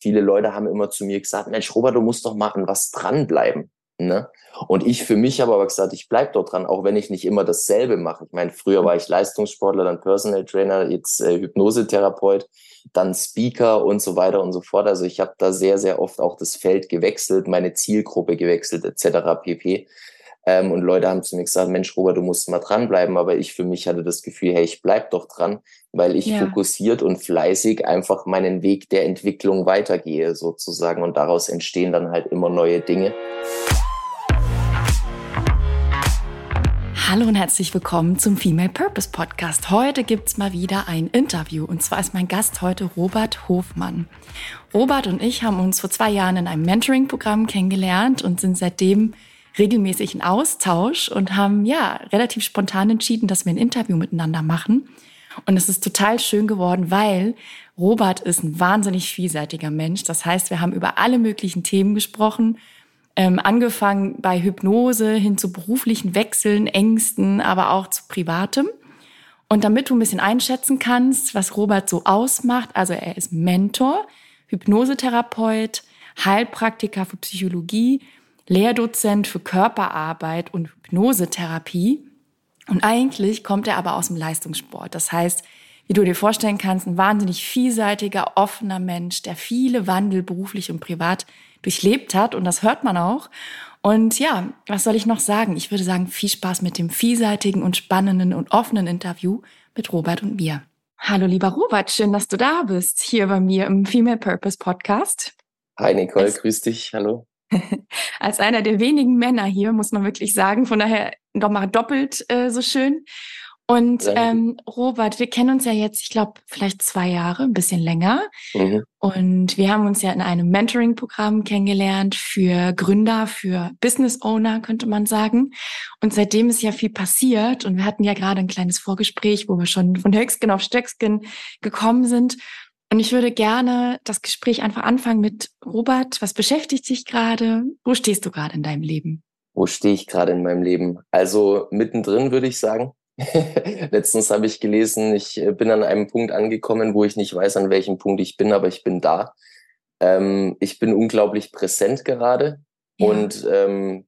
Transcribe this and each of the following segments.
viele Leute haben immer zu mir gesagt, Mensch, Robert, du musst doch mal an was dranbleiben. Ne? Und ich für mich habe aber gesagt, ich bleib dort dran, auch wenn ich nicht immer dasselbe mache. Ich meine, früher war ich Leistungssportler, dann Personal Trainer, jetzt äh, Hypnosetherapeut, dann Speaker und so weiter und so fort. Also ich habe da sehr, sehr oft auch das Feld gewechselt, meine Zielgruppe gewechselt etc. pp. Ähm, und Leute haben zu mir gesagt, Mensch, Robert, du musst mal dranbleiben. Aber ich für mich hatte das Gefühl, hey, ich bleib doch dran, weil ich ja. fokussiert und fleißig einfach meinen Weg der Entwicklung weitergehe sozusagen. Und daraus entstehen dann halt immer neue Dinge. Hallo und herzlich willkommen zum Female Purpose Podcast. Heute gibt's mal wieder ein Interview und zwar ist mein Gast heute Robert Hofmann. Robert und ich haben uns vor zwei Jahren in einem Mentoring-Programm kennengelernt und sind seitdem regelmäßig in Austausch und haben ja relativ spontan entschieden, dass wir ein Interview miteinander machen. Und es ist total schön geworden, weil Robert ist ein wahnsinnig vielseitiger Mensch. Das heißt, wir haben über alle möglichen Themen gesprochen ähm, angefangen bei Hypnose hin zu beruflichen Wechseln, Ängsten, aber auch zu privatem. Und damit du ein bisschen einschätzen kannst, was Robert so ausmacht, also er ist Mentor, Hypnosetherapeut, Heilpraktiker für Psychologie, Lehrdozent für Körperarbeit und Hypnosetherapie. Und eigentlich kommt er aber aus dem Leistungssport. Das heißt, wie du dir vorstellen kannst, ein wahnsinnig vielseitiger, offener Mensch, der viele Wandel beruflich und privat durchlebt hat und das hört man auch. Und ja, was soll ich noch sagen? Ich würde sagen, viel Spaß mit dem vielseitigen und spannenden und offenen Interview mit Robert und mir. Hallo lieber Robert, schön, dass du da bist, hier bei mir im Female Purpose Podcast. Hi Nicole, als, grüß dich, hallo. Als einer der wenigen Männer hier, muss man wirklich sagen, von daher doch mal doppelt äh, so schön. Und ähm, Robert, wir kennen uns ja jetzt, ich glaube, vielleicht zwei Jahre, ein bisschen länger. Mhm. Und wir haben uns ja in einem Mentoring-Programm kennengelernt für Gründer, für Business Owner, könnte man sagen. Und seitdem ist ja viel passiert. Und wir hatten ja gerade ein kleines Vorgespräch, wo wir schon von Höchstgen auf Stöcksken gekommen sind. Und ich würde gerne das Gespräch einfach anfangen mit Robert. Was beschäftigt dich gerade? Wo stehst du gerade in deinem Leben? Wo stehe ich gerade in meinem Leben? Also mittendrin würde ich sagen. Letztens habe ich gelesen, ich äh, bin an einem Punkt angekommen, wo ich nicht weiß, an welchem Punkt ich bin, aber ich bin da. Ähm, ich bin unglaublich präsent gerade ja. und ähm,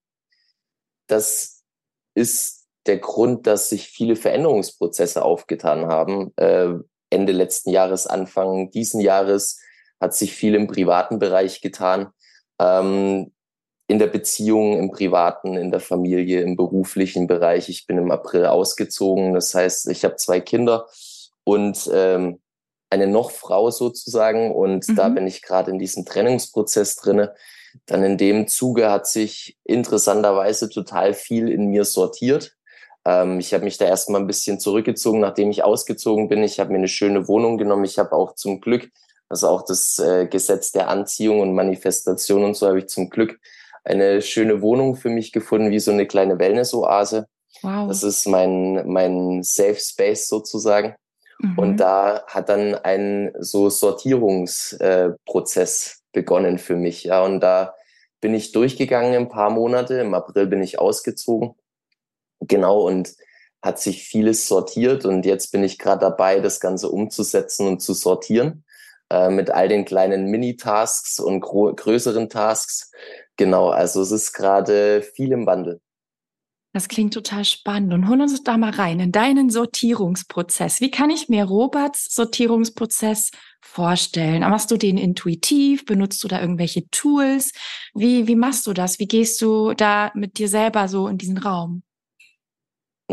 das ist der Grund, dass sich viele Veränderungsprozesse aufgetan haben. Äh, Ende letzten Jahres, Anfang diesen Jahres hat sich viel im privaten Bereich getan. Ähm, in der Beziehung, im privaten, in der Familie, im beruflichen Bereich. Ich bin im April ausgezogen. Das heißt, ich habe zwei Kinder und ähm, eine Nochfrau sozusagen. Und mhm. da bin ich gerade in diesem Trennungsprozess drinne. Dann in dem Zuge hat sich interessanterweise total viel in mir sortiert. Ähm, ich habe mich da erstmal ein bisschen zurückgezogen, nachdem ich ausgezogen bin. Ich habe mir eine schöne Wohnung genommen. Ich habe auch zum Glück, also auch das äh, Gesetz der Anziehung und Manifestation und so habe ich zum Glück eine schöne Wohnung für mich gefunden, wie so eine kleine Wellness-Oase. Wow. Das ist mein, mein Safe Space sozusagen. Mhm. Und da hat dann ein so Sortierungsprozess äh, begonnen für mich. Ja, und da bin ich durchgegangen ein paar Monate. Im April bin ich ausgezogen. Genau, und hat sich vieles sortiert. Und jetzt bin ich gerade dabei, das Ganze umzusetzen und zu sortieren äh, mit all den kleinen Mini-Tasks und größeren Tasks. Genau, also es ist gerade viel im Wandel. Das klingt total spannend und hol uns da mal rein in deinen Sortierungsprozess. Wie kann ich mir Roberts Sortierungsprozess vorstellen? Machst du den intuitiv? Benutzt du da irgendwelche Tools? Wie, wie machst du das? Wie gehst du da mit dir selber so in diesen Raum?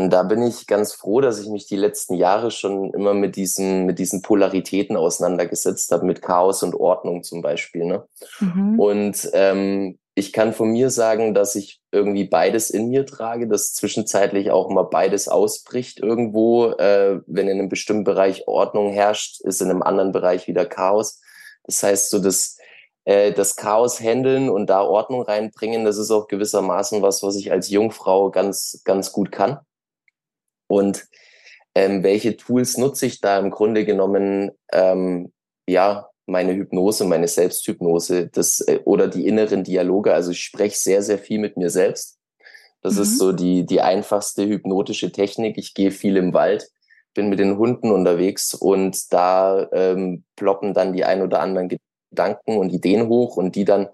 Und da bin ich ganz froh, dass ich mich die letzten Jahre schon immer mit diesen, mit diesen Polaritäten auseinandergesetzt habe, mit Chaos und Ordnung zum Beispiel. Ne? Mhm. Und ähm, ich kann von mir sagen, dass ich irgendwie beides in mir trage, dass zwischenzeitlich auch mal beides ausbricht irgendwo. Äh, wenn in einem bestimmten Bereich Ordnung herrscht, ist in einem anderen Bereich wieder Chaos. Das heißt, so das, äh, das Chaos handeln und da Ordnung reinbringen, das ist auch gewissermaßen was, was ich als Jungfrau ganz, ganz gut kann. Und ähm, welche Tools nutze ich da im Grunde genommen? Ähm, ja, meine Hypnose, meine Selbsthypnose, das äh, oder die inneren Dialoge. Also ich spreche sehr, sehr viel mit mir selbst. Das mhm. ist so die die einfachste hypnotische Technik. Ich gehe viel im Wald, bin mit den Hunden unterwegs und da ähm, ploppen dann die ein oder anderen Gedanken und Ideen hoch und die dann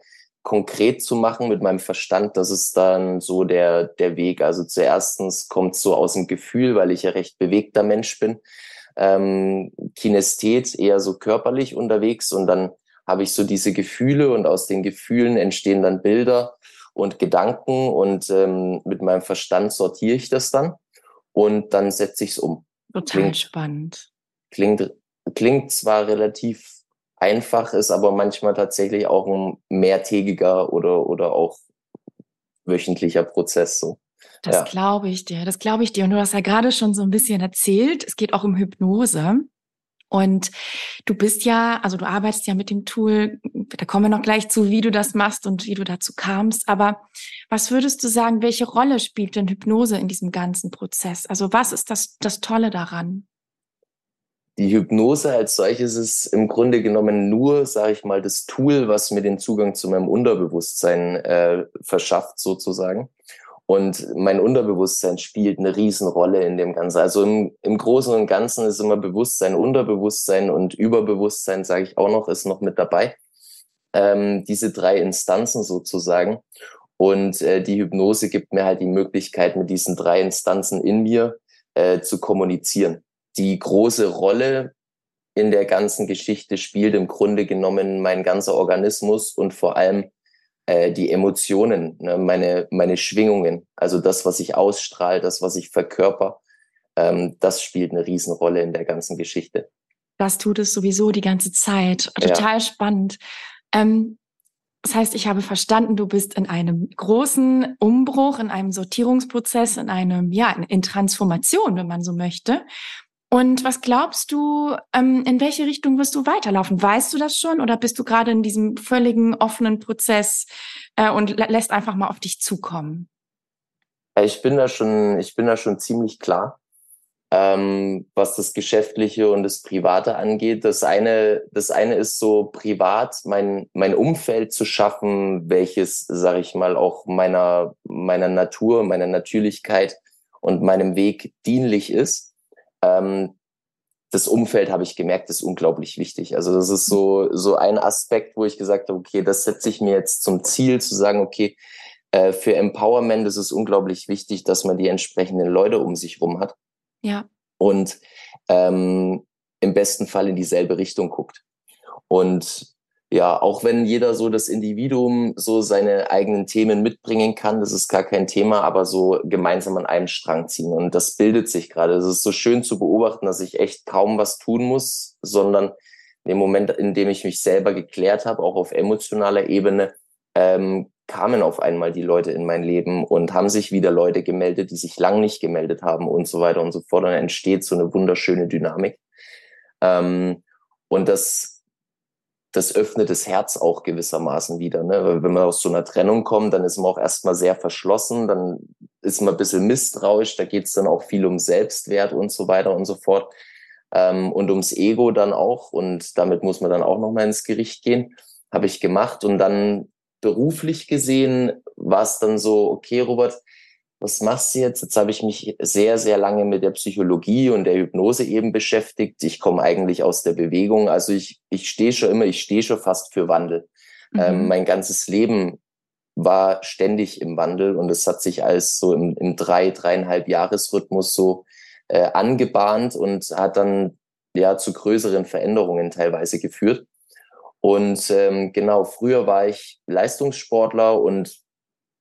konkret zu machen mit meinem Verstand, das ist dann so der, der Weg. Also zuerstens kommt so aus dem Gefühl, weil ich ja recht bewegter Mensch bin, ähm, Kinesthet eher so körperlich unterwegs und dann habe ich so diese Gefühle und aus den Gefühlen entstehen dann Bilder und Gedanken und ähm, mit meinem Verstand sortiere ich das dann und dann setze ich es um. Total klingt, spannend. Klingt, klingt zwar relativ einfach ist, aber manchmal tatsächlich auch ein mehrtägiger oder, oder auch wöchentlicher Prozess so. Das ja. glaube ich dir, das glaube ich dir. Und du hast ja gerade schon so ein bisschen erzählt, es geht auch um Hypnose. Und du bist ja, also du arbeitest ja mit dem Tool, da kommen wir noch gleich zu, wie du das machst und wie du dazu kamst. Aber was würdest du sagen, welche Rolle spielt denn Hypnose in diesem ganzen Prozess? Also was ist das, das Tolle daran? Die Hypnose als solches ist im Grunde genommen nur, sage ich mal, das Tool, was mir den Zugang zu meinem Unterbewusstsein äh, verschafft, sozusagen. Und mein Unterbewusstsein spielt eine Riesenrolle in dem Ganzen. Also im, im Großen und Ganzen ist immer Bewusstsein, Unterbewusstsein und Überbewusstsein, sage ich auch noch, ist noch mit dabei. Ähm, diese drei Instanzen sozusagen. Und äh, die Hypnose gibt mir halt die Möglichkeit, mit diesen drei Instanzen in mir äh, zu kommunizieren die große Rolle in der ganzen Geschichte spielt im Grunde genommen mein ganzer Organismus und vor allem äh, die Emotionen, ne, meine, meine Schwingungen, also das, was ich ausstrahle, das, was ich verkörper, ähm, das spielt eine Riesenrolle in der ganzen Geschichte. Das tut es sowieso die ganze Zeit. Total ja. spannend. Ähm, das heißt, ich habe verstanden, du bist in einem großen Umbruch, in einem Sortierungsprozess, in einem, ja, in Transformation, wenn man so möchte. Und was glaubst du, ähm, in welche Richtung wirst du weiterlaufen? Weißt du das schon oder bist du gerade in diesem völligen offenen Prozess äh, und lä lässt einfach mal auf dich zukommen? Ich bin da schon, ich bin da schon ziemlich klar, ähm, was das Geschäftliche und das Private angeht. Das eine, das eine ist so privat, mein, mein Umfeld zu schaffen, welches, sage ich mal, auch meiner, meiner Natur, meiner Natürlichkeit und meinem Weg dienlich ist ähm, das Umfeld habe ich gemerkt, ist unglaublich wichtig. Also das ist so, so ein Aspekt, wo ich gesagt habe, okay, das setze ich mir jetzt zum Ziel, zu sagen, okay, äh, für Empowerment ist es unglaublich wichtig, dass man die entsprechenden Leute um sich rum hat. Ja. Und ähm, im besten Fall in dieselbe Richtung guckt. Und ja, auch wenn jeder so das Individuum so seine eigenen Themen mitbringen kann, das ist gar kein Thema, aber so gemeinsam an einem Strang ziehen. Und das bildet sich gerade. Es ist so schön zu beobachten, dass ich echt kaum was tun muss, sondern in dem Moment, in dem ich mich selber geklärt habe, auch auf emotionaler Ebene, ähm, kamen auf einmal die Leute in mein Leben und haben sich wieder Leute gemeldet, die sich lang nicht gemeldet haben und so weiter und so fort. Und dann entsteht so eine wunderschöne Dynamik. Ähm, und das das öffnet das Herz auch gewissermaßen wieder. Ne? Wenn man aus so einer Trennung kommt, dann ist man auch erstmal sehr verschlossen, dann ist man ein bisschen misstrauisch, da geht es dann auch viel um Selbstwert und so weiter und so fort. Ähm, und ums Ego dann auch. Und damit muss man dann auch nochmal ins Gericht gehen. Habe ich gemacht. Und dann beruflich gesehen war es dann so, okay, Robert, was machst du jetzt? Jetzt habe ich mich sehr, sehr lange mit der Psychologie und der Hypnose eben beschäftigt. Ich komme eigentlich aus der Bewegung. Also ich, ich stehe schon immer, ich stehe schon fast für Wandel. Mhm. Ähm, mein ganzes Leben war ständig im Wandel und es hat sich als so im, im drei, dreieinhalb Jahresrhythmus so äh, angebahnt und hat dann ja zu größeren Veränderungen teilweise geführt. Und ähm, genau, früher war ich Leistungssportler und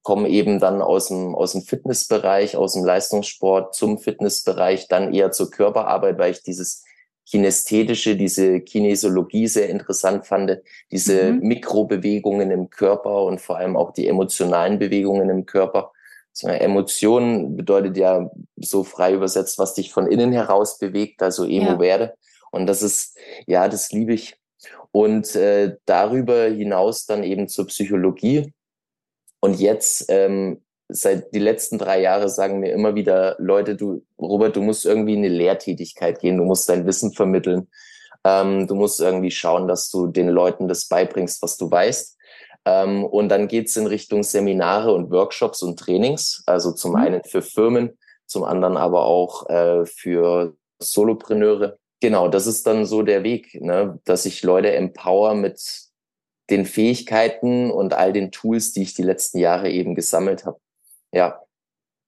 komme eben dann aus dem, aus dem Fitnessbereich, aus dem Leistungssport zum Fitnessbereich, dann eher zur Körperarbeit, weil ich dieses Kinästhetische, diese Kinesiologie sehr interessant fand, diese mhm. Mikrobewegungen im Körper und vor allem auch die emotionalen Bewegungen im Körper. So Emotionen bedeutet ja so frei übersetzt, was dich von innen heraus bewegt, also Emo ja. werde. Und das ist, ja, das liebe ich. Und äh, darüber hinaus dann eben zur Psychologie, und jetzt, ähm, seit die letzten drei Jahre sagen mir immer wieder Leute, du, Robert, du musst irgendwie in eine Lehrtätigkeit gehen, du musst dein Wissen vermitteln. Ähm, du musst irgendwie schauen, dass du den Leuten das beibringst, was du weißt. Ähm, und dann geht's in Richtung Seminare und Workshops und Trainings, also zum mhm. einen für Firmen, zum anderen aber auch äh, für Solopreneure. Genau, das ist dann so der Weg, ne? dass ich Leute empower mit den Fähigkeiten und all den Tools, die ich die letzten Jahre eben gesammelt habe. Ja.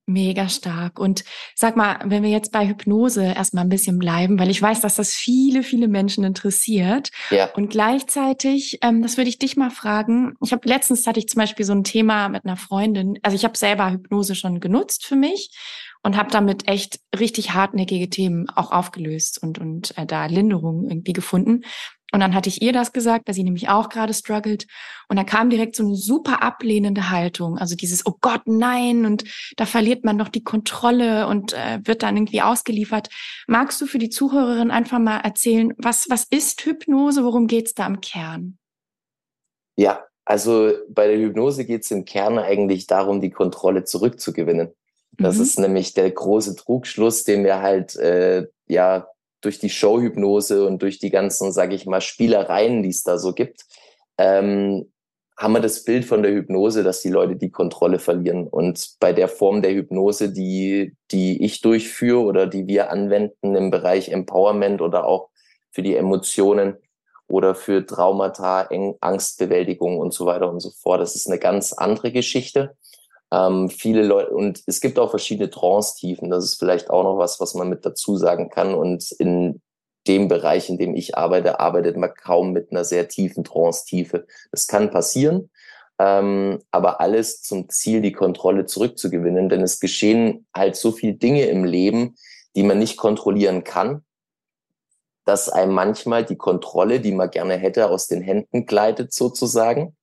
Mega stark. Und sag mal, wenn wir jetzt bei Hypnose erstmal ein bisschen bleiben, weil ich weiß, dass das viele, viele Menschen interessiert. Ja. Und gleichzeitig, ähm, das würde ich dich mal fragen. Ich habe letztens hatte ich zum Beispiel so ein Thema mit einer Freundin. Also ich habe selber Hypnose schon genutzt für mich und habe damit echt richtig hartnäckige Themen auch aufgelöst und und äh, da Linderung irgendwie gefunden. Und dann hatte ich ihr das gesagt, weil sie nämlich auch gerade struggelt. Und dann kam direkt so eine super ablehnende Haltung. Also dieses, oh Gott, nein, und da verliert man doch die Kontrolle und äh, wird dann irgendwie ausgeliefert. Magst du für die Zuhörerin einfach mal erzählen, was, was ist Hypnose? Worum geht's da im Kern? Ja, also bei der Hypnose geht's im Kern eigentlich darum, die Kontrolle zurückzugewinnen. Das mhm. ist nämlich der große Trugschluss, den wir halt äh, ja durch die Showhypnose und durch die ganzen, sage ich mal, Spielereien, die es da so gibt, ähm, haben wir das Bild von der Hypnose, dass die Leute die Kontrolle verlieren. Und bei der Form der Hypnose, die, die ich durchführe oder die wir anwenden im Bereich Empowerment oder auch für die Emotionen oder für Traumata, Angstbewältigung und so weiter und so fort, das ist eine ganz andere Geschichte. Ähm, viele Leute, und es gibt auch verschiedene Trance-Tiefen. Das ist vielleicht auch noch was, was man mit dazu sagen kann. Und in dem Bereich, in dem ich arbeite, arbeitet man kaum mit einer sehr tiefen Trance-Tiefe. Das kann passieren, ähm, aber alles zum Ziel, die Kontrolle zurückzugewinnen. Denn es geschehen halt so viele Dinge im Leben, die man nicht kontrollieren kann, dass einem manchmal die Kontrolle, die man gerne hätte, aus den Händen gleitet sozusagen.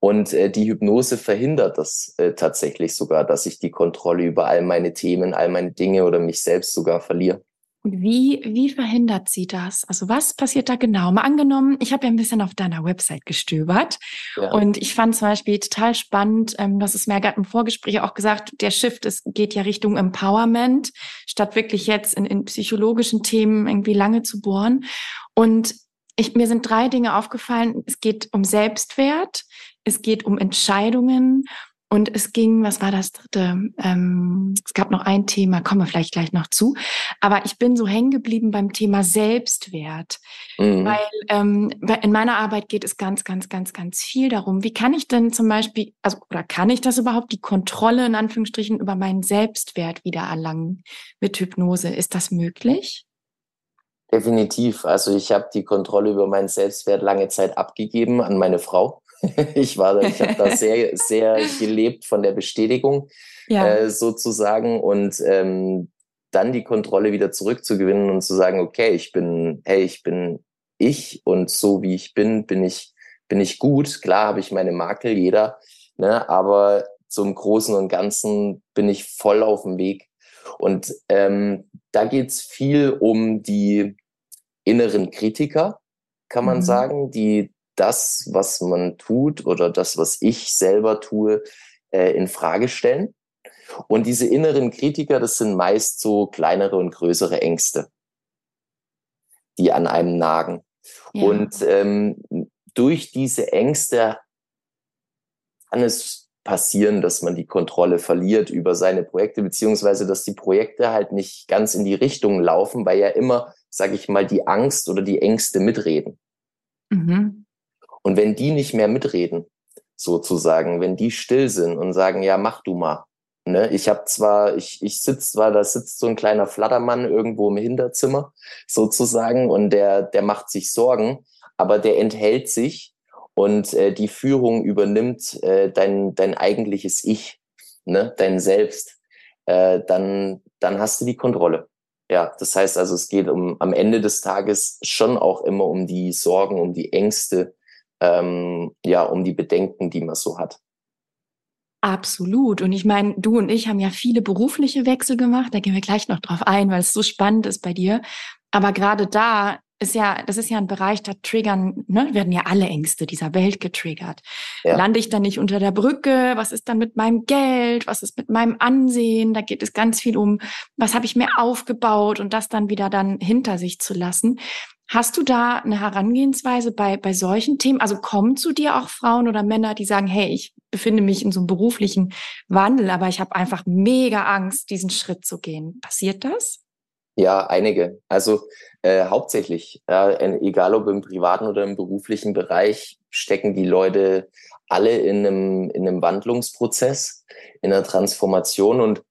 Und äh, die Hypnose verhindert das äh, tatsächlich sogar, dass ich die Kontrolle über all meine Themen, all meine Dinge oder mich selbst sogar verliere. Und wie, wie verhindert sie das? Also was passiert da genau? Mal angenommen, ich habe ja ein bisschen auf deiner Website gestöbert ja. und ich fand zum Beispiel total spannend, ähm, das ist mir gerade im Vorgespräch auch gesagt, der Shift ist, geht ja Richtung Empowerment, statt wirklich jetzt in, in psychologischen Themen irgendwie lange zu bohren. Und ich, mir sind drei Dinge aufgefallen. Es geht um Selbstwert, es geht um Entscheidungen und es ging, was war das dritte? Ähm, es gab noch ein Thema, kommen wir vielleicht gleich noch zu. Aber ich bin so hängen geblieben beim Thema Selbstwert, mhm. weil ähm, in meiner Arbeit geht es ganz, ganz, ganz, ganz viel darum. Wie kann ich denn zum Beispiel, also oder kann ich das überhaupt, die Kontrolle in Anführungsstrichen über meinen Selbstwert wieder erlangen mit Hypnose? Ist das möglich? Definitiv. Also ich habe die Kontrolle über meinen Selbstwert lange Zeit abgegeben an meine Frau. ich war, ich habe da sehr, sehr gelebt von der Bestätigung ja. äh, sozusagen und ähm, dann die Kontrolle wieder zurückzugewinnen und zu sagen, okay, ich bin, hey, ich bin ich und so wie ich bin, bin ich, bin ich gut. Klar habe ich meine Makel, jeder, ne, aber zum Großen und Ganzen bin ich voll auf dem Weg. Und ähm, da geht's viel um die inneren Kritiker, kann man mhm. sagen, die das, was man tut oder das, was ich selber tue, äh, in Frage stellen. Und diese inneren Kritiker, das sind meist so kleinere und größere Ängste, die an einem nagen. Ja. Und ähm, durch diese Ängste kann es passieren, dass man die Kontrolle verliert über seine Projekte, beziehungsweise dass die Projekte halt nicht ganz in die Richtung laufen, weil ja immer, sage ich mal, die Angst oder die Ängste mitreden. Mhm. Und wenn die nicht mehr mitreden, sozusagen, wenn die still sind und sagen, ja, mach du mal. Ne? Ich habe zwar, ich, ich sitze zwar, da sitzt so ein kleiner Flattermann irgendwo im Hinterzimmer, sozusagen, und der, der macht sich Sorgen, aber der enthält sich und äh, die Führung übernimmt äh, dein, dein eigentliches Ich, ne? dein Selbst. Äh, dann, dann hast du die Kontrolle. Ja, das heißt also, es geht um am Ende des Tages schon auch immer um die Sorgen, um die Ängste, ähm, ja, um die Bedenken, die man so hat. Absolut. Und ich meine, du und ich haben ja viele berufliche Wechsel gemacht. Da gehen wir gleich noch drauf ein, weil es so spannend ist bei dir. Aber gerade da ist ja, das ist ja ein Bereich, da triggern, ne, werden ja alle Ängste dieser Welt getriggert. Ja. Lande ich dann nicht unter der Brücke? Was ist dann mit meinem Geld? Was ist mit meinem Ansehen? Da geht es ganz viel um, was habe ich mir aufgebaut und das dann wieder dann hinter sich zu lassen. Hast du da eine Herangehensweise bei, bei solchen Themen? Also kommen zu dir auch Frauen oder Männer, die sagen, hey, ich befinde mich in so einem beruflichen Wandel, aber ich habe einfach mega Angst, diesen Schritt zu gehen. Passiert das? Ja, einige. Also äh, hauptsächlich, äh, egal ob im privaten oder im beruflichen Bereich, stecken die Leute alle in einem, in einem Wandlungsprozess, in einer Transformation und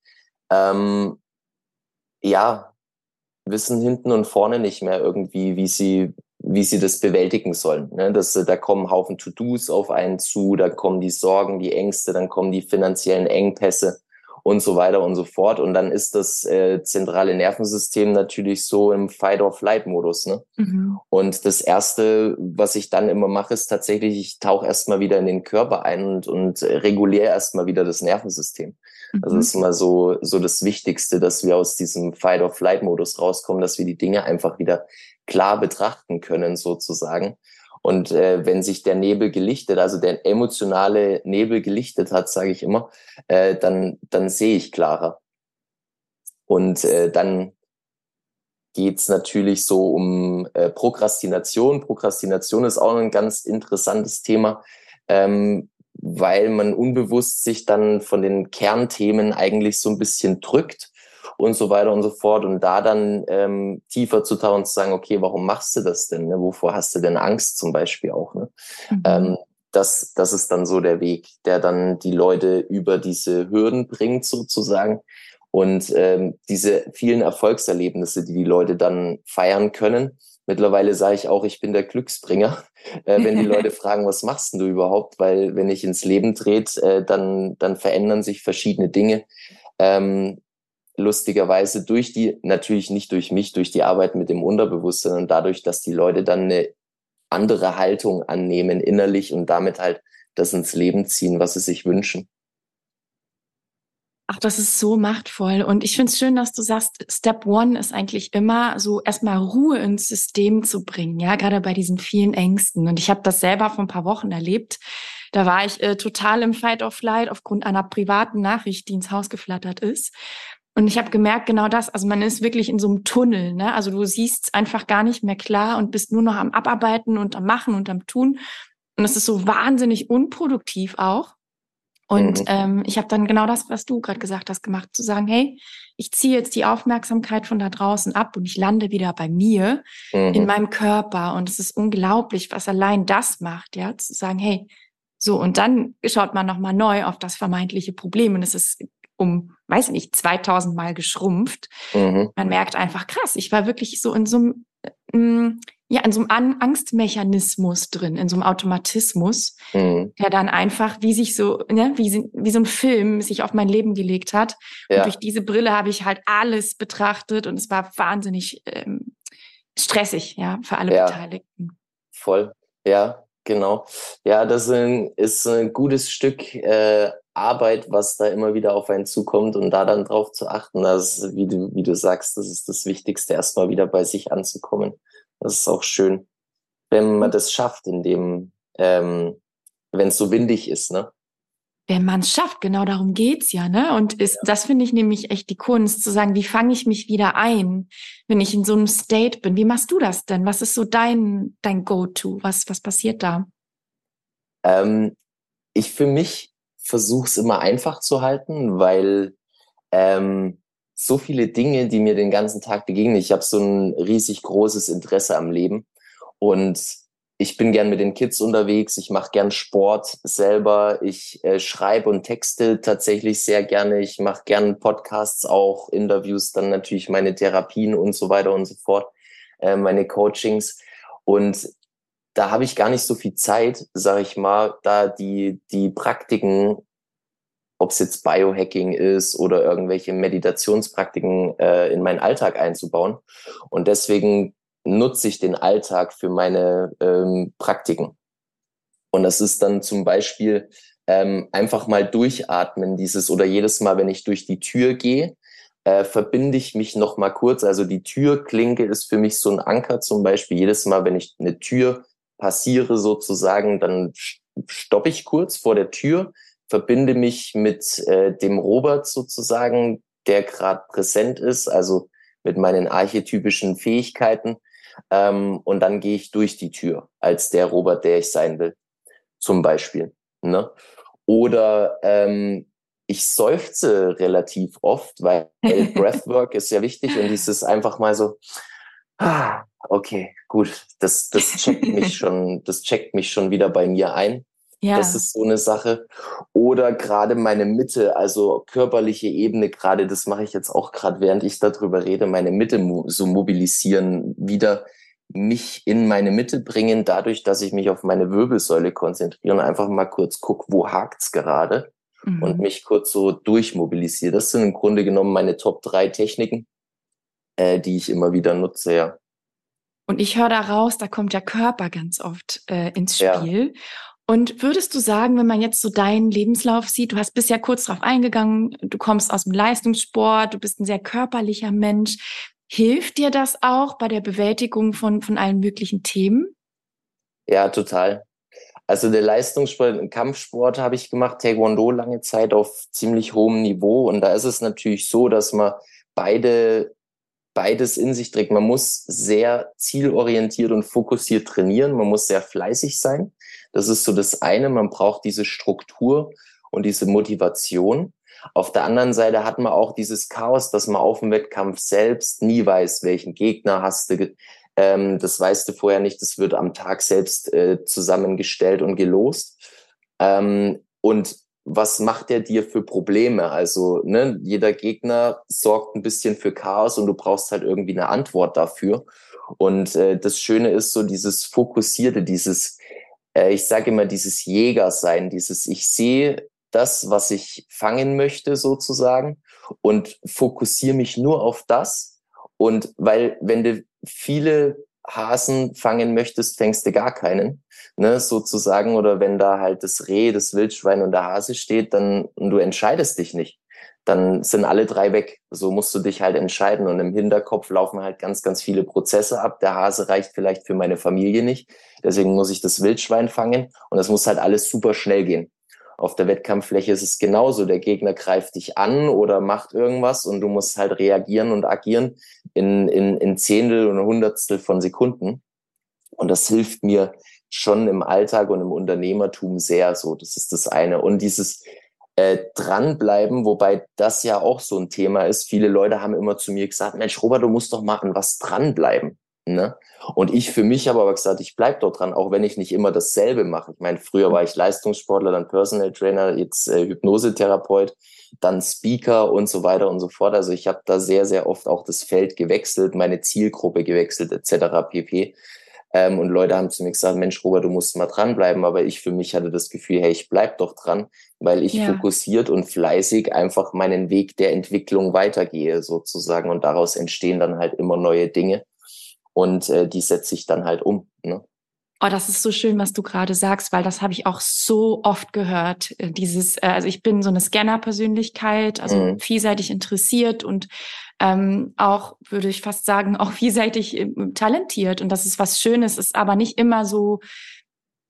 ähm, ja, wissen hinten und vorne nicht mehr irgendwie, wie sie, wie sie das bewältigen sollen. Ne? Das, da kommen Haufen To-Dos auf einen zu, da kommen die Sorgen, die Ängste, dann kommen die finanziellen Engpässe und so weiter und so fort. Und dann ist das äh, zentrale Nervensystem natürlich so im Fight-or-Flight-Modus. Ne? Mhm. Und das Erste, was ich dann immer mache, ist tatsächlich, ich tauche erstmal wieder in den Körper ein und, und reguliere erstmal wieder das Nervensystem. Mhm. Also das ist immer so, so das Wichtigste, dass wir aus diesem Fight-or-Flight-Modus rauskommen, dass wir die Dinge einfach wieder klar betrachten können, sozusagen. Und äh, wenn sich der Nebel gelichtet, also der emotionale Nebel gelichtet hat, sage ich immer, äh, dann, dann sehe ich klarer. Und äh, dann geht's natürlich so um äh, Prokrastination. Prokrastination ist auch ein ganz interessantes Thema, ähm, weil man unbewusst sich dann von den Kernthemen eigentlich so ein bisschen drückt und so weiter und so fort. Und da dann ähm, tiefer zu tauchen und zu sagen, okay, warum machst du das denn? Ne? Wovor hast du denn Angst zum Beispiel auch? Ne? Mhm. Ähm, das, das ist dann so der Weg, der dann die Leute über diese Hürden bringt sozusagen. Und ähm, diese vielen Erfolgserlebnisse, die die Leute dann feiern können. Mittlerweile sage ich auch, ich bin der Glücksbringer, äh, wenn die Leute fragen, was machst denn du überhaupt? Weil wenn ich ins Leben trete, äh, dann, dann verändern sich verschiedene Dinge. Ähm, lustigerweise durch die, natürlich nicht durch mich, durch die Arbeit mit dem Unterbewusstsein und dadurch, dass die Leute dann eine andere Haltung annehmen innerlich und damit halt das ins Leben ziehen, was sie sich wünschen. Ach, das ist so machtvoll. Und ich finde es schön, dass du sagst, Step One ist eigentlich immer so erstmal Ruhe ins System zu bringen, ja, gerade bei diesen vielen Ängsten. Und ich habe das selber vor ein paar Wochen erlebt. Da war ich äh, total im Fight of Flight aufgrund einer privaten Nachricht, die ins Haus geflattert ist. Und ich habe gemerkt, genau das, also man ist wirklich in so einem Tunnel, ne? Also du siehst einfach gar nicht mehr klar und bist nur noch am Abarbeiten und am Machen und am Tun. Und es ist so wahnsinnig unproduktiv auch. Und mhm. ähm, ich habe dann genau das, was du gerade gesagt hast, gemacht, zu sagen, hey, ich ziehe jetzt die Aufmerksamkeit von da draußen ab und ich lande wieder bei mir mhm. in meinem Körper. Und es ist unglaublich, was allein das macht, ja, zu sagen, hey, so, und dann schaut man nochmal neu auf das vermeintliche Problem. Und es ist um, weiß ich nicht, 2000 Mal geschrumpft. Mhm. Man merkt einfach, krass, ich war wirklich so in so einem, ähm, ja, in so einem Angstmechanismus drin, in so einem Automatismus, mhm. der dann einfach, wie sich so, ne, wie, wie so ein Film sich auf mein Leben gelegt hat. Ja. Und durch diese Brille habe ich halt alles betrachtet und es war wahnsinnig ähm, stressig, ja, für alle ja. Beteiligten. Voll, ja, genau. Ja, das ist ein gutes Stück äh, Arbeit, was da immer wieder auf einen zukommt und da dann drauf zu achten, dass, wie du, wie du sagst, das ist das Wichtigste, erstmal wieder bei sich anzukommen. Das ist auch schön, wenn man das schafft, in dem, ähm, wenn es so windig ist, ne? Wenn man es schafft, genau darum geht's ja, ne? Und ist, ja. das finde ich nämlich echt die Kunst, zu sagen, wie fange ich mich wieder ein, wenn ich in so einem State bin? Wie machst du das denn? Was ist so dein, dein Go-To? Was, was passiert da? Ähm, ich für mich versuche es immer einfach zu halten, weil ähm, so viele Dinge, die mir den ganzen Tag begegnen. Ich habe so ein riesig großes Interesse am Leben und ich bin gern mit den Kids unterwegs. Ich mache gern Sport selber. Ich äh, schreibe und texte tatsächlich sehr gerne. Ich mache gern Podcasts auch, Interviews, dann natürlich meine Therapien und so weiter und so fort, äh, meine Coachings. Und da habe ich gar nicht so viel Zeit, sage ich mal, da die, die Praktiken, ob es jetzt Biohacking ist oder irgendwelche Meditationspraktiken äh, in meinen Alltag einzubauen. Und deswegen nutze ich den Alltag für meine ähm, Praktiken. Und das ist dann zum Beispiel ähm, einfach mal durchatmen, dieses oder jedes Mal, wenn ich durch die Tür gehe, äh, verbinde ich mich noch mal kurz. Also die Türklinke ist für mich so ein Anker zum Beispiel. Jedes Mal, wenn ich eine Tür passiere sozusagen, dann stoppe ich kurz vor der Tür, verbinde mich mit äh, dem Robert sozusagen, der gerade präsent ist, also mit meinen archetypischen Fähigkeiten. Ähm, und dann gehe ich durch die Tür als der Robert, der ich sein will, zum Beispiel. Ne? Oder ähm, ich seufze relativ oft, weil Breathwork ist ja wichtig und dieses einfach mal so, ah, okay, gut, das, das checkt mich schon, das checkt mich schon wieder bei mir ein. Ja. Das ist so eine Sache. Oder gerade meine Mitte, also körperliche Ebene, gerade das mache ich jetzt auch gerade, während ich darüber rede, meine Mitte so mobilisieren, wieder mich in meine Mitte bringen, dadurch, dass ich mich auf meine Wirbelsäule konzentriere und einfach mal kurz gucke, wo hakt's gerade mhm. und mich kurz so durchmobilisiere. Das sind im Grunde genommen meine Top drei Techniken, äh, die ich immer wieder nutze, ja. Und ich höre da raus, da kommt der Körper ganz oft äh, ins Spiel. Ja. Und würdest du sagen, wenn man jetzt so deinen Lebenslauf sieht, du hast bisher kurz drauf eingegangen, du kommst aus dem Leistungssport, du bist ein sehr körperlicher Mensch. Hilft dir das auch bei der Bewältigung von, von allen möglichen Themen? Ja, total. Also der Leistungssport, Kampfsport habe ich gemacht, Taekwondo lange Zeit auf ziemlich hohem Niveau. Und da ist es natürlich so, dass man beide beides in sich trägt. Man muss sehr zielorientiert und fokussiert trainieren. Man muss sehr fleißig sein. Das ist so das eine. Man braucht diese Struktur und diese Motivation. Auf der anderen Seite hat man auch dieses Chaos, dass man auf dem Wettkampf selbst nie weiß, welchen Gegner hast du. Ähm, das weißt du vorher nicht. Das wird am Tag selbst äh, zusammengestellt und gelost. Ähm, und was macht er dir für Probleme? Also, ne, jeder Gegner sorgt ein bisschen für Chaos und du brauchst halt irgendwie eine Antwort dafür. Und äh, das Schöne ist so dieses Fokussierte, dieses, äh, ich sage immer, dieses Jägersein, dieses, ich sehe das, was ich fangen möchte, sozusagen, und fokussiere mich nur auf das. Und weil, wenn du viele Hasen fangen möchtest, fängst du gar keinen, ne, sozusagen. Oder wenn da halt das Reh, das Wildschwein und der Hase steht, dann und du entscheidest dich nicht, dann sind alle drei weg. So musst du dich halt entscheiden. Und im Hinterkopf laufen halt ganz, ganz viele Prozesse ab. Der Hase reicht vielleicht für meine Familie nicht. Deswegen muss ich das Wildschwein fangen. Und das muss halt alles super schnell gehen. Auf der Wettkampffläche ist es genauso. Der Gegner greift dich an oder macht irgendwas und du musst halt reagieren und agieren in, in, in Zehntel und Hundertstel von Sekunden. Und das hilft mir schon im Alltag und im Unternehmertum sehr so. Das ist das eine. Und dieses äh, dranbleiben, wobei das ja auch so ein Thema ist. Viele Leute haben immer zu mir gesagt, Mensch, Robert, du musst doch mal an was dranbleiben. Ne? Und ich für mich habe aber gesagt, ich bleib dort dran, auch wenn ich nicht immer dasselbe mache. Ich meine, früher war ich Leistungssportler, dann Personal Trainer, jetzt äh, Hypnosetherapeut, dann Speaker und so weiter und so fort. Also ich habe da sehr, sehr oft auch das Feld gewechselt, meine Zielgruppe gewechselt etc. pp. Ähm, und Leute haben zu mir gesagt, Mensch, Robert, du musst mal dranbleiben. Aber ich für mich hatte das Gefühl, hey, ich bleib doch dran, weil ich ja. fokussiert und fleißig einfach meinen Weg der Entwicklung weitergehe sozusagen. Und daraus entstehen dann halt immer neue Dinge und äh, die setze ich dann halt um. Ne? Oh, das ist so schön, was du gerade sagst, weil das habe ich auch so oft gehört. Äh, dieses, äh, also ich bin so eine Scanner-Persönlichkeit, also mhm. vielseitig interessiert und ähm, auch, würde ich fast sagen, auch vielseitig äh, talentiert. Und das ist was Schönes, ist aber nicht immer so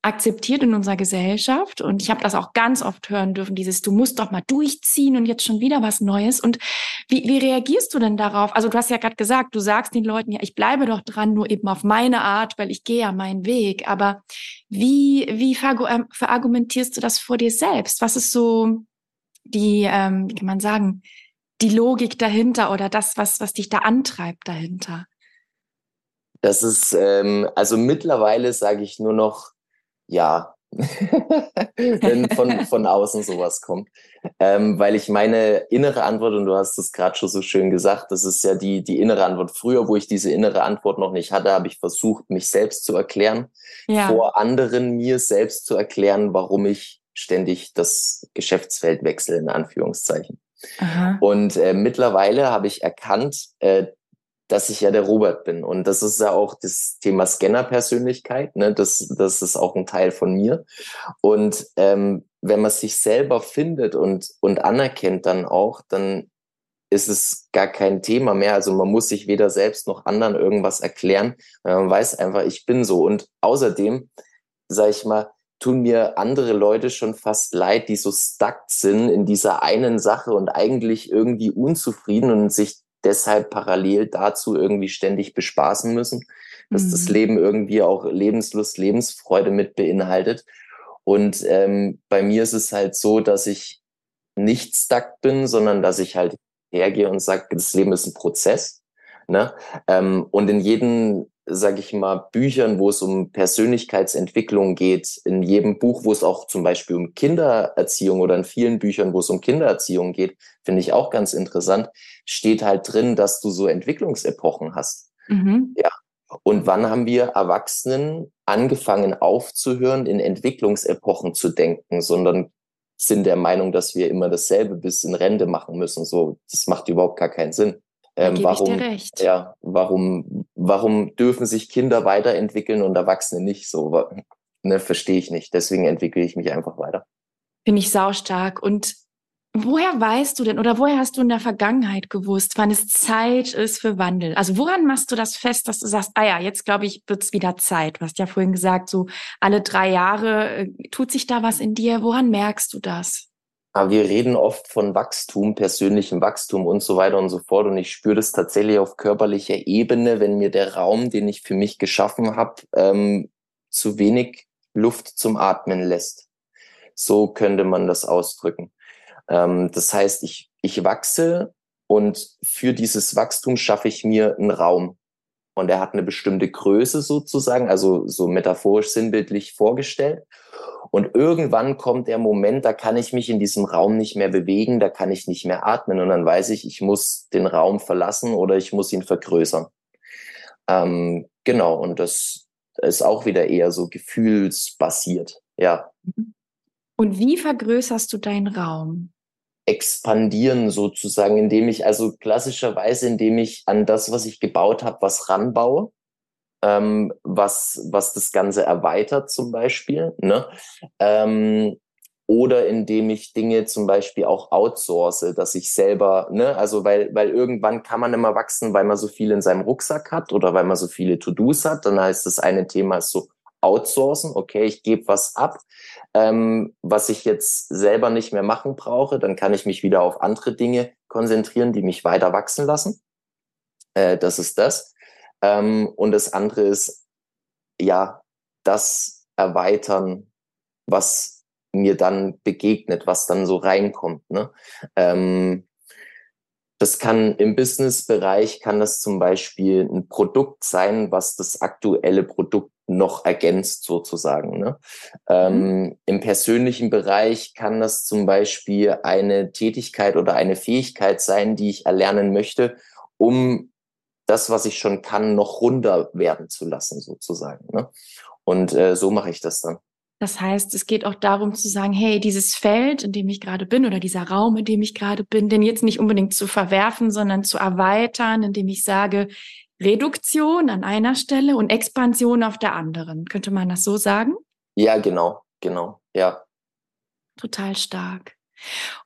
akzeptiert in unserer Gesellschaft. Und ich habe das auch ganz oft hören dürfen, dieses, du musst doch mal durchziehen und jetzt schon wieder was Neues. Und wie, wie reagierst du denn darauf? Also du hast ja gerade gesagt, du sagst den Leuten, ja, ich bleibe doch dran, nur eben auf meine Art, weil ich gehe ja meinen Weg. Aber wie, wie ähm, verargumentierst du das vor dir selbst? Was ist so die, ähm, wie kann man sagen, die Logik dahinter oder das, was, was dich da antreibt dahinter? Das ist, ähm, also mittlerweile sage ich nur noch, ja, wenn von, von außen sowas kommt. Ähm, weil ich meine innere Antwort, und du hast es gerade schon so schön gesagt, das ist ja die, die innere Antwort. Früher, wo ich diese innere Antwort noch nicht hatte, habe ich versucht, mich selbst zu erklären, ja. vor anderen mir selbst zu erklären, warum ich ständig das Geschäftsfeld wechsle, in Anführungszeichen. Aha. Und äh, mittlerweile habe ich erkannt, äh, dass ich ja der Robert bin. Und das ist ja auch das Thema Scanner-Persönlichkeit. Ne? Das, das ist auch ein Teil von mir. Und ähm, wenn man sich selber findet und, und anerkennt dann auch, dann ist es gar kein Thema mehr. Also man muss sich weder selbst noch anderen irgendwas erklären. Man weiß einfach, ich bin so. Und außerdem, sage ich mal, tun mir andere Leute schon fast leid, die so stuck sind in dieser einen Sache und eigentlich irgendwie unzufrieden und sich deshalb parallel dazu irgendwie ständig bespaßen müssen, dass mhm. das Leben irgendwie auch Lebenslust, Lebensfreude mit beinhaltet. Und ähm, bei mir ist es halt so, dass ich nicht stuck bin, sondern dass ich halt hergehe und sage, das Leben ist ein Prozess. Ne? Ähm, und in jedem sage ich mal, Büchern, wo es um Persönlichkeitsentwicklung geht, in jedem Buch, wo es auch zum Beispiel um Kindererziehung oder in vielen Büchern, wo es um Kindererziehung geht, finde ich auch ganz interessant, steht halt drin, dass du so Entwicklungsepochen hast. Mhm. Ja. Und wann haben wir Erwachsenen angefangen aufzuhören, in Entwicklungsepochen zu denken, sondern sind der Meinung, dass wir immer dasselbe bis in Rente machen müssen. So, das macht überhaupt gar keinen Sinn. Ähm, warum, Ja, warum, warum dürfen sich Kinder weiterentwickeln und Erwachsene nicht? So, ne, verstehe ich nicht. Deswegen entwickle ich mich einfach weiter. Finde ich saustark. Und woher weißt du denn oder woher hast du in der Vergangenheit gewusst, wann es Zeit ist für Wandel? Also woran machst du das fest, dass du sagst, ah ja, jetzt glaube ich, wird es wieder Zeit. Du hast ja vorhin gesagt, so alle drei Jahre äh, tut sich da was in dir. Woran merkst du das? Aber wir reden oft von Wachstum, persönlichem Wachstum und so weiter und so fort. Und ich spüre das tatsächlich auf körperlicher Ebene, wenn mir der Raum, den ich für mich geschaffen habe, ähm, zu wenig Luft zum Atmen lässt. So könnte man das ausdrücken. Ähm, das heißt, ich, ich wachse und für dieses Wachstum schaffe ich mir einen Raum. Und er hat eine bestimmte Größe sozusagen, also so metaphorisch sinnbildlich vorgestellt. Und irgendwann kommt der Moment, da kann ich mich in diesem Raum nicht mehr bewegen, da kann ich nicht mehr atmen und dann weiß ich, ich muss den Raum verlassen oder ich muss ihn vergrößern. Ähm, genau, und das ist auch wieder eher so gefühlsbasiert, ja. Und wie vergrößerst du deinen Raum? Expandieren sozusagen, indem ich also klassischerweise, indem ich an das, was ich gebaut habe, was ranbaue ähm, was, was das Ganze erweitert zum Beispiel. Ne? Ähm, oder indem ich Dinge zum Beispiel auch outsource, dass ich selber, ne, also weil, weil irgendwann kann man immer wachsen, weil man so viel in seinem Rucksack hat oder weil man so viele To-Dos hat. Dann heißt das eine Thema ist so outsourcen, okay, ich gebe was ab, ähm, was ich jetzt selber nicht mehr machen brauche, dann kann ich mich wieder auf andere Dinge konzentrieren, die mich weiter wachsen lassen. Äh, das ist das. Ähm, und das andere ist, ja, das erweitern, was mir dann begegnet, was dann so reinkommt. Ne? Ähm, das kann im Business-Bereich kann das zum Beispiel ein Produkt sein, was das aktuelle Produkt noch ergänzt sozusagen. Ne? Ähm, mhm. Im persönlichen Bereich kann das zum Beispiel eine Tätigkeit oder eine Fähigkeit sein, die ich erlernen möchte, um das, was ich schon kann, noch runder werden zu lassen, sozusagen. Ne? Und äh, so mache ich das dann. Das heißt, es geht auch darum zu sagen, hey, dieses Feld, in dem ich gerade bin, oder dieser Raum, in dem ich gerade bin, den jetzt nicht unbedingt zu verwerfen, sondern zu erweitern, indem ich sage, Reduktion an einer Stelle und Expansion auf der anderen. Könnte man das so sagen? Ja, genau, genau, ja. Total stark.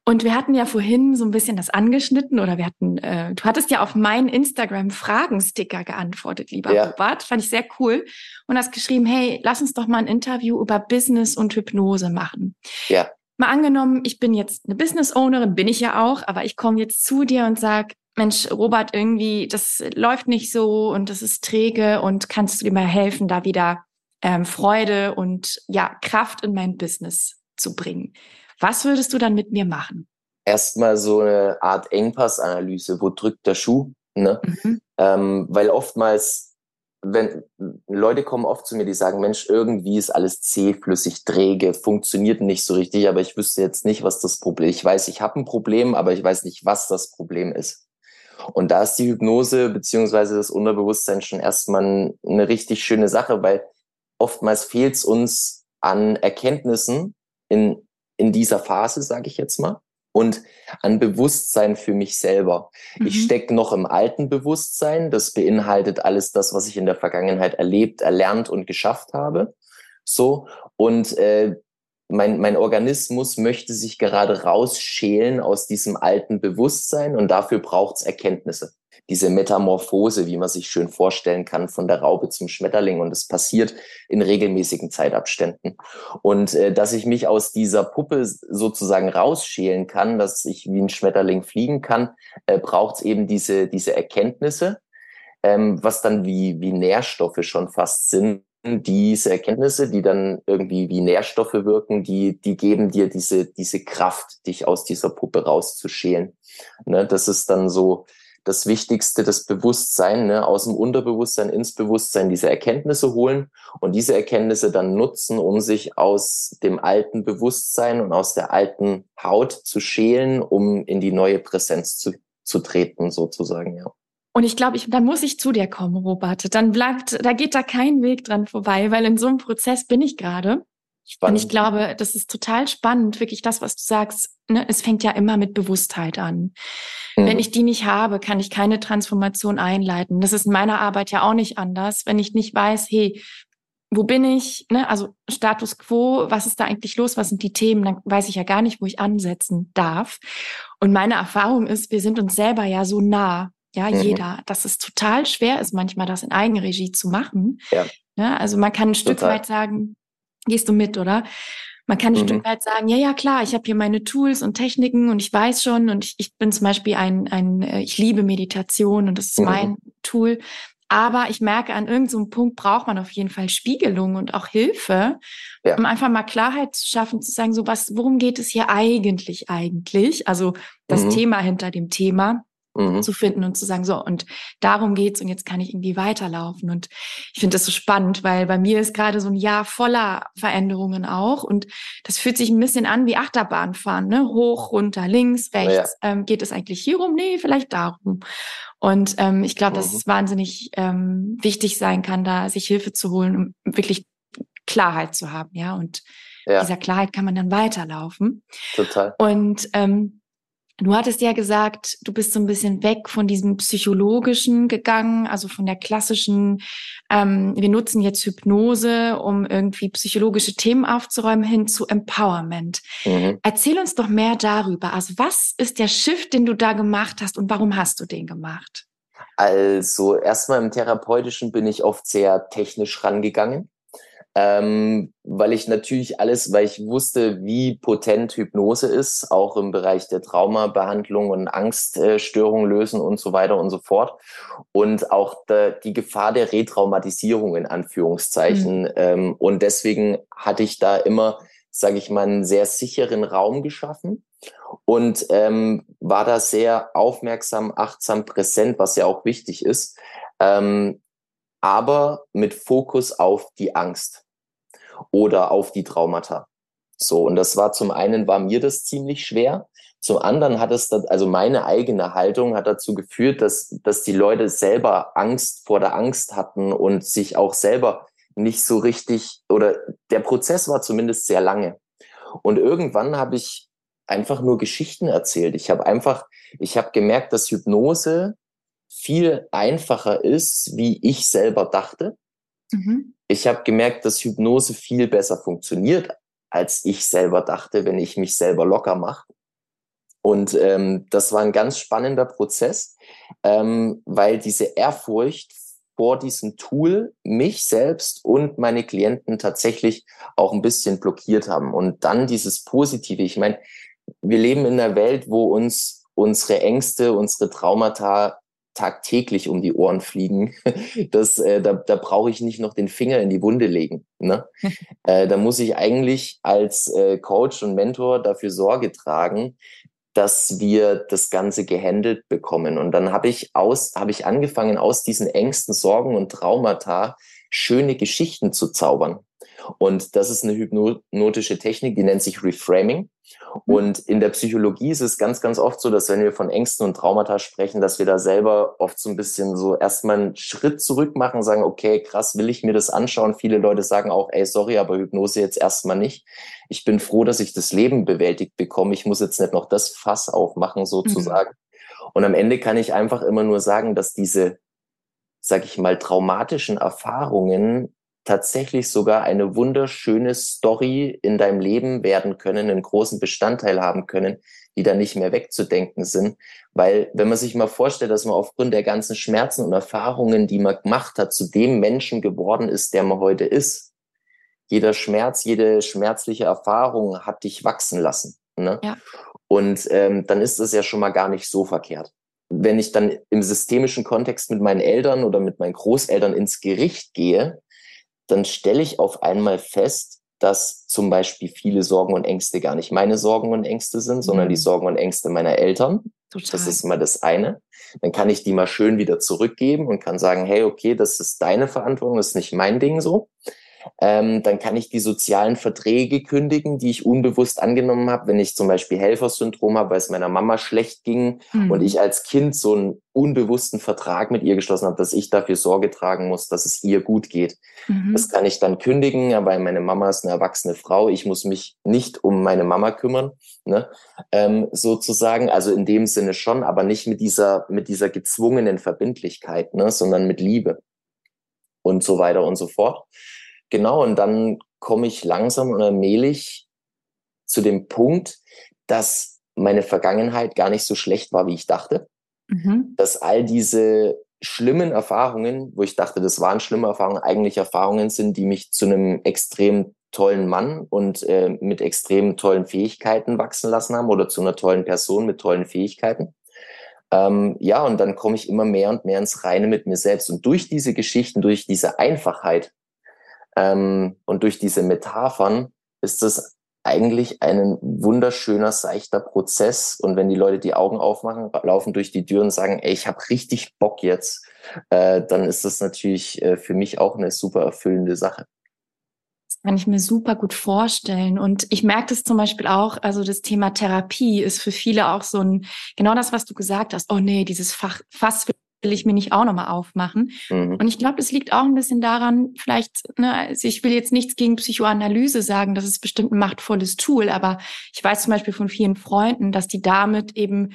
Und wir hatten ja vorhin so ein bisschen das angeschnitten oder wir hatten, äh, du hattest ja auf meinen Instagram-Fragensticker geantwortet, lieber ja. Robert. Fand ich sehr cool. Und hast geschrieben, hey, lass uns doch mal ein Interview über Business und Hypnose machen. Ja. Mal angenommen, ich bin jetzt eine Business-Ownerin, bin ich ja auch, aber ich komme jetzt zu dir und sag, Mensch, Robert, irgendwie, das läuft nicht so und das ist träge und kannst du dir mal helfen, da wieder ähm, Freude und ja, Kraft in mein Business zu bringen. Was würdest du dann mit mir machen? Erstmal so eine Art Engpassanalyse. Wo drückt der Schuh? Ne? Mhm. Ähm, weil oftmals, wenn Leute kommen oft zu mir, die sagen, Mensch, irgendwie ist alles zähflüssig, träge, funktioniert nicht so richtig, aber ich wüsste jetzt nicht, was das Problem ist. Ich weiß, ich habe ein Problem, aber ich weiß nicht, was das Problem ist. Und da ist die Hypnose beziehungsweise das Unterbewusstsein schon erstmal eine richtig schöne Sache, weil oftmals fehlt es uns an Erkenntnissen in in dieser Phase, sage ich jetzt mal, und an Bewusstsein für mich selber. Mhm. Ich stecke noch im alten Bewusstsein, das beinhaltet alles das, was ich in der Vergangenheit erlebt, erlernt und geschafft habe. So und äh, mein, mein Organismus möchte sich gerade rausschälen aus diesem alten Bewusstsein und dafür braucht es Erkenntnisse diese Metamorphose, wie man sich schön vorstellen kann, von der Raupe zum Schmetterling. Und es passiert in regelmäßigen Zeitabständen. Und äh, dass ich mich aus dieser Puppe sozusagen rausschälen kann, dass ich wie ein Schmetterling fliegen kann, äh, braucht es eben diese, diese Erkenntnisse, ähm, was dann wie, wie Nährstoffe schon fast sind. Diese Erkenntnisse, die dann irgendwie wie Nährstoffe wirken, die, die geben dir diese, diese Kraft, dich aus dieser Puppe rauszuschälen. Ne, das ist dann so, das Wichtigste, das Bewusstsein, ne, aus dem Unterbewusstsein ins Bewusstsein diese Erkenntnisse holen und diese Erkenntnisse dann nutzen, um sich aus dem alten Bewusstsein und aus der alten Haut zu schälen, um in die neue Präsenz zu, zu treten, sozusagen, ja. Und ich glaube, ich, dann muss ich zu dir kommen, Robert. Dann bleibt, da geht da kein Weg dran vorbei, weil in so einem Prozess bin ich gerade. Und ich glaube, das ist total spannend, wirklich das, was du sagst. Ne? Es fängt ja immer mit Bewusstheit an. Mhm. Wenn ich die nicht habe, kann ich keine Transformation einleiten. Das ist in meiner Arbeit ja auch nicht anders. Wenn ich nicht weiß, hey, wo bin ich? Ne? Also Status quo, was ist da eigentlich los? Was sind die Themen? Dann weiß ich ja gar nicht, wo ich ansetzen darf. Und meine Erfahrung ist, wir sind uns selber ja so nah. Ja, mhm. jeder, dass es total schwer ist, manchmal das in Eigenregie zu machen. Ja. ja also man kann ein Stück total. weit sagen, Gehst du mit, oder? Man kann ein mhm. Stück weit sagen, ja, ja, klar, ich habe hier meine Tools und Techniken und ich weiß schon und ich, ich bin zum Beispiel ein, ein, äh, ich liebe Meditation und das ist mhm. mein Tool. Aber ich merke, an irgendeinem Punkt braucht man auf jeden Fall Spiegelung und auch Hilfe, ja. um einfach mal Klarheit zu schaffen, zu sagen, so was, worum geht es hier eigentlich eigentlich? Also das mhm. Thema hinter dem Thema mhm. zu finden und zu sagen, so, und darum geht's und jetzt kann ich irgendwie weiterlaufen. Und ich finde das so spannend, weil bei mir ist gerade so ein Jahr voller Veränderungen auch. Und das fühlt sich ein bisschen an wie Achterbahnfahren, ne? Hoch, runter, links, rechts. Ja. Ähm, geht es eigentlich hier rum? Nee, vielleicht darum. Und ähm, ich glaube, mhm. dass es wahnsinnig ähm, wichtig sein kann, da sich Hilfe zu holen, um wirklich Klarheit zu haben, ja. Und ja. dieser Klarheit kann man dann weiterlaufen. Total. Und ähm, Du hattest ja gesagt, du bist so ein bisschen weg von diesem psychologischen gegangen, also von der klassischen, ähm, wir nutzen jetzt Hypnose, um irgendwie psychologische Themen aufzuräumen, hin zu Empowerment. Mhm. Erzähl uns doch mehr darüber. Also was ist der Shift, den du da gemacht hast und warum hast du den gemacht? Also erstmal im Therapeutischen bin ich oft sehr technisch rangegangen ähm, weil ich natürlich alles, weil ich wusste, wie potent Hypnose ist, auch im Bereich der Traumabehandlung und Angststörungen lösen und so weiter und so fort. Und auch de, die Gefahr der Retraumatisierung in Anführungszeichen. Mhm. Ähm, und deswegen hatte ich da immer, sage ich mal, einen sehr sicheren Raum geschaffen und ähm, war da sehr aufmerksam, achtsam, präsent, was ja auch wichtig ist. Ähm, aber mit Fokus auf die Angst oder auf die Traumata. So, und das war zum einen war mir das ziemlich schwer. Zum anderen hat es, also meine eigene Haltung hat dazu geführt, dass, dass die Leute selber Angst vor der Angst hatten und sich auch selber nicht so richtig, oder der Prozess war zumindest sehr lange. Und irgendwann habe ich einfach nur Geschichten erzählt. Ich habe einfach, ich habe gemerkt, dass Hypnose viel einfacher ist, wie ich selber dachte. Mhm. Ich habe gemerkt, dass Hypnose viel besser funktioniert, als ich selber dachte, wenn ich mich selber locker mache. Und ähm, das war ein ganz spannender Prozess, ähm, weil diese Ehrfurcht vor diesem Tool mich selbst und meine Klienten tatsächlich auch ein bisschen blockiert haben. Und dann dieses Positive. Ich meine, wir leben in einer Welt, wo uns unsere Ängste, unsere Traumata tagtäglich um die Ohren fliegen, das, äh, da, da brauche ich nicht noch den Finger in die Wunde legen. Ne? äh, da muss ich eigentlich als äh, Coach und Mentor dafür Sorge tragen, dass wir das Ganze gehandelt bekommen. Und dann habe ich aus, habe ich angefangen, aus diesen Ängsten, Sorgen und Traumata schöne Geschichten zu zaubern. Und das ist eine hypnotische Technik, die nennt sich Reframing. Mhm. Und in der Psychologie ist es ganz, ganz oft so, dass wenn wir von Ängsten und Traumata sprechen, dass wir da selber oft so ein bisschen so erstmal einen Schritt zurück machen, sagen, okay, krass, will ich mir das anschauen? Viele Leute sagen auch, ey, sorry, aber Hypnose jetzt erstmal nicht. Ich bin froh, dass ich das Leben bewältigt bekomme. Ich muss jetzt nicht noch das Fass aufmachen, sozusagen. Mhm. Und am Ende kann ich einfach immer nur sagen, dass diese, sag ich mal, traumatischen Erfahrungen tatsächlich sogar eine wunderschöne Story in deinem Leben werden können, einen großen Bestandteil haben können, die dann nicht mehr wegzudenken sind. Weil wenn man sich mal vorstellt, dass man aufgrund der ganzen Schmerzen und Erfahrungen, die man gemacht hat, zu dem Menschen geworden ist, der man heute ist. Jeder Schmerz, jede schmerzliche Erfahrung hat dich wachsen lassen. Ne? Ja. Und ähm, dann ist das ja schon mal gar nicht so verkehrt. Wenn ich dann im systemischen Kontext mit meinen Eltern oder mit meinen Großeltern ins Gericht gehe, dann stelle ich auf einmal fest, dass zum Beispiel viele Sorgen und Ängste gar nicht meine Sorgen und Ängste sind, sondern die mhm. Sorgen und Ängste meiner Eltern. Total. Das ist mal das eine. Dann kann ich die mal schön wieder zurückgeben und kann sagen, hey, okay, das ist deine Verantwortung, das ist nicht mein Ding so. Ähm, dann kann ich die sozialen Verträge kündigen, die ich unbewusst angenommen habe, wenn ich zum Beispiel Helfersyndrom habe, weil es meiner Mama schlecht ging mhm. und ich als Kind so einen unbewussten Vertrag mit ihr geschlossen habe, dass ich dafür Sorge tragen muss, dass es ihr gut geht. Mhm. Das kann ich dann kündigen, aber meine Mama ist eine erwachsene Frau. Ich muss mich nicht um meine Mama kümmern, ne? ähm, sozusagen. Also in dem Sinne schon, aber nicht mit dieser, mit dieser gezwungenen Verbindlichkeit, ne? sondern mit Liebe und so weiter und so fort. Genau, und dann komme ich langsam und allmählich zu dem Punkt, dass meine Vergangenheit gar nicht so schlecht war, wie ich dachte. Mhm. Dass all diese schlimmen Erfahrungen, wo ich dachte, das waren schlimme Erfahrungen, eigentlich Erfahrungen sind, die mich zu einem extrem tollen Mann und äh, mit extrem tollen Fähigkeiten wachsen lassen haben oder zu einer tollen Person mit tollen Fähigkeiten. Ähm, ja, und dann komme ich immer mehr und mehr ins Reine mit mir selbst. Und durch diese Geschichten, durch diese Einfachheit, ähm, und durch diese Metaphern ist es eigentlich ein wunderschöner, seichter Prozess. Und wenn die Leute die Augen aufmachen, laufen durch die Tür und sagen, ey, ich habe richtig Bock jetzt, äh, dann ist das natürlich äh, für mich auch eine super erfüllende Sache. Das kann ich mir super gut vorstellen. Und ich merke das zum Beispiel auch, also das Thema Therapie ist für viele auch so ein, genau das, was du gesagt hast. Oh nee, dieses Fach, Fass will ich mir nicht auch nochmal aufmachen. Mhm. Und ich glaube, das liegt auch ein bisschen daran, vielleicht, ne, also ich will jetzt nichts gegen Psychoanalyse sagen, das ist bestimmt ein machtvolles Tool, aber ich weiß zum Beispiel von vielen Freunden, dass die damit eben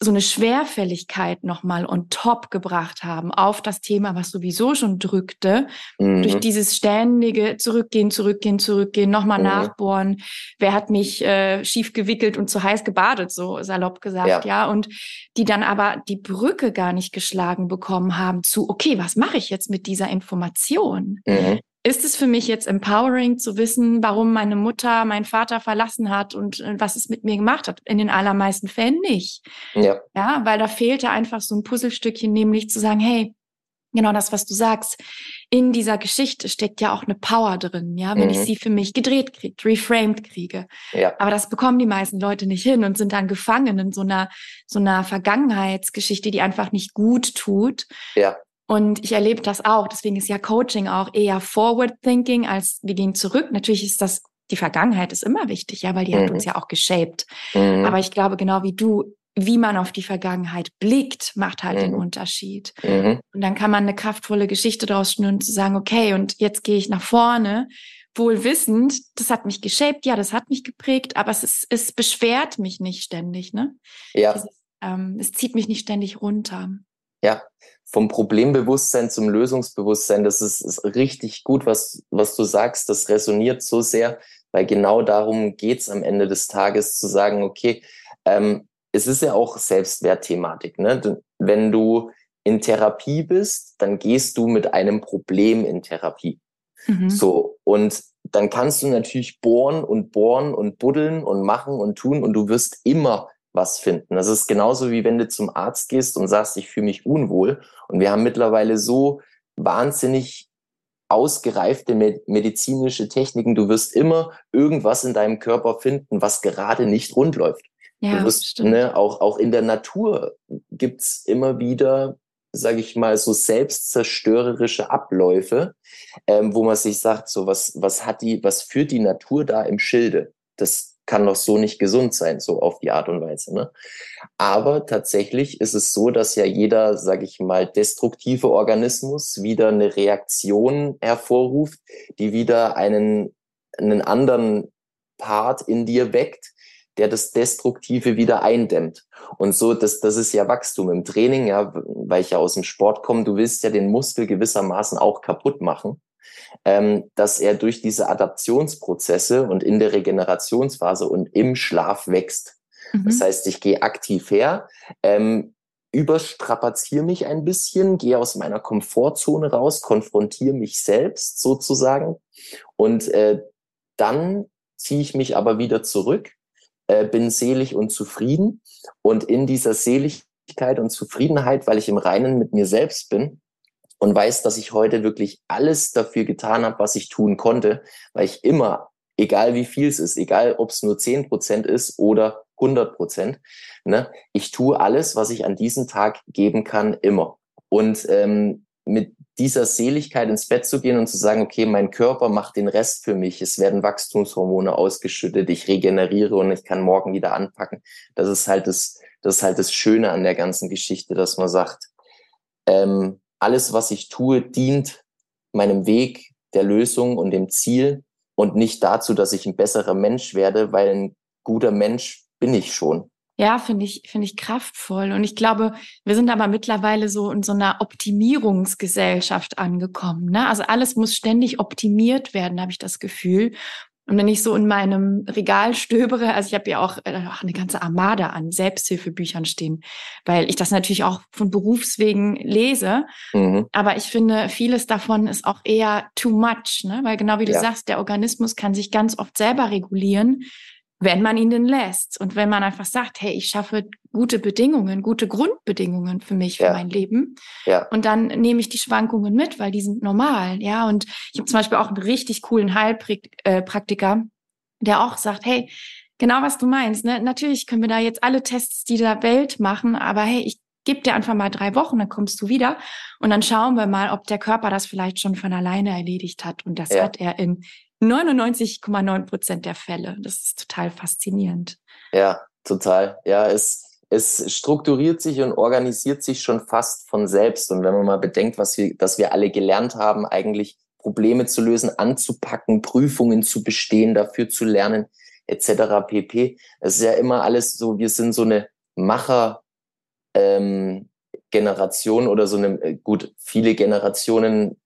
so eine Schwerfälligkeit nochmal on top gebracht haben auf das Thema, was sowieso schon drückte, mhm. durch dieses ständige Zurückgehen, Zurückgehen, Zurückgehen, nochmal mhm. nachbohren, wer hat mich äh, schief gewickelt und zu heiß gebadet, so salopp gesagt, ja. ja, und die dann aber die Brücke gar nicht geschlagen bekommen haben zu, okay, was mache ich jetzt mit dieser Information? Mhm ist es für mich jetzt empowering zu wissen, warum meine Mutter meinen Vater verlassen hat und äh, was es mit mir gemacht hat? In den allermeisten Fällen nicht. Ja. Ja, weil da fehlte einfach so ein Puzzlestückchen, nämlich zu sagen, hey, genau das, was du sagst. In dieser Geschichte steckt ja auch eine Power drin, ja, wenn mhm. ich sie für mich gedreht kriege, reframed kriege. Ja. Aber das bekommen die meisten Leute nicht hin und sind dann gefangen in so einer, so einer Vergangenheitsgeschichte, die einfach nicht gut tut. Ja. Und ich erlebe das auch. Deswegen ist ja Coaching auch eher Forward Thinking als wir gehen zurück. Natürlich ist das, die Vergangenheit ist immer wichtig, ja, weil die mhm. hat uns ja auch geshaped. Mhm. Aber ich glaube, genau wie du, wie man auf die Vergangenheit blickt, macht halt mhm. den Unterschied. Mhm. Und dann kann man eine kraftvolle Geschichte daraus schnüren, zu sagen, okay, und jetzt gehe ich nach vorne, wohl wissend, das hat mich geshaped, ja, das hat mich geprägt, aber es ist, es beschwert mich nicht ständig, ne? Ja. Es, ähm, es zieht mich nicht ständig runter. Ja, vom Problembewusstsein zum Lösungsbewusstsein, das ist, ist richtig gut, was, was du sagst. Das resoniert so sehr, weil genau darum geht's am Ende des Tages zu sagen, okay, ähm, es ist ja auch Selbstwertthematik. Ne? Wenn du in Therapie bist, dann gehst du mit einem Problem in Therapie. Mhm. So, und dann kannst du natürlich bohren und bohren und buddeln und machen und tun und du wirst immer was finden. Das ist genauso wie wenn du zum Arzt gehst und sagst, ich fühle mich unwohl. Und wir haben mittlerweile so wahnsinnig ausgereifte medizinische Techniken. Du wirst immer irgendwas in deinem Körper finden, was gerade nicht rund läuft. Ja, wirst, ne, auch, auch in der Natur gibt's immer wieder, sage ich mal, so selbstzerstörerische Abläufe, ähm, wo man sich sagt, so was, was hat die, was führt die Natur da im Schilde? Das kann doch so nicht gesund sein, so auf die Art und Weise. Ne? Aber tatsächlich ist es so, dass ja jeder, sage ich mal, destruktive Organismus wieder eine Reaktion hervorruft, die wieder einen, einen anderen Part in dir weckt, der das Destruktive wieder eindämmt. Und so, das, das ist ja Wachstum im Training, ja, weil ich ja aus dem Sport komme. Du willst ja den Muskel gewissermaßen auch kaputt machen ähm, dass er durch diese Adaptionsprozesse und in der Regenerationsphase und im Schlaf wächst. Mhm. Das heißt, ich gehe aktiv her, ähm, überstrapaziere mich ein bisschen, gehe aus meiner Komfortzone raus, konfrontiere mich selbst sozusagen und äh, dann ziehe ich mich aber wieder zurück, äh, bin selig und zufrieden und in dieser Seligkeit und Zufriedenheit, weil ich im Reinen mit mir selbst bin, und weiß, dass ich heute wirklich alles dafür getan habe, was ich tun konnte, weil ich immer, egal wie viel es ist, egal ob es nur zehn Prozent ist oder 100 Prozent. Ne? Ich tue alles, was ich an diesem Tag geben kann, immer. Und ähm, mit dieser Seligkeit ins Bett zu gehen und zu sagen, okay, mein Körper macht den Rest für mich. Es werden Wachstumshormone ausgeschüttet, ich regeneriere und ich kann morgen wieder anpacken. Das ist halt das, das ist halt das Schöne an der ganzen Geschichte, dass man sagt, ähm, alles, was ich tue, dient meinem Weg der Lösung und dem Ziel und nicht dazu, dass ich ein besserer Mensch werde, weil ein guter Mensch bin ich schon. Ja, finde ich, finde ich kraftvoll. Und ich glaube, wir sind aber mittlerweile so in so einer Optimierungsgesellschaft angekommen. Ne? Also alles muss ständig optimiert werden, habe ich das Gefühl. Und wenn ich so in meinem Regal stöbere, also ich habe ja auch äh, eine ganze Armada an Selbsthilfebüchern stehen, weil ich das natürlich auch von Berufswegen lese. Mhm. Aber ich finde, vieles davon ist auch eher too much, ne? weil genau wie du ja. sagst, der Organismus kann sich ganz oft selber regulieren wenn man ihn denn lässt. Und wenn man einfach sagt, hey, ich schaffe gute Bedingungen, gute Grundbedingungen für mich, für ja. mein Leben. Ja. Und dann nehme ich die Schwankungen mit, weil die sind normal. Ja, und ich habe zum Beispiel auch einen richtig coolen Heilpraktiker, äh, der auch sagt, hey, genau was du meinst. Ne? Natürlich können wir da jetzt alle Tests dieser Welt machen, aber hey, ich gebe dir einfach mal drei Wochen, dann kommst du wieder und dann schauen wir mal, ob der Körper das vielleicht schon von alleine erledigt hat. Und das ja. hat er in 99,9 Prozent der Fälle. Das ist total faszinierend. Ja, total. Ja, es, es strukturiert sich und organisiert sich schon fast von selbst. Und wenn man mal bedenkt, was wir, dass wir alle gelernt haben, eigentlich Probleme zu lösen, anzupacken, Prüfungen zu bestehen, dafür zu lernen, etc. pp. Es ist ja immer alles so, wir sind so eine Macher, ähm, Generation oder so eine, äh, gut, viele Generationen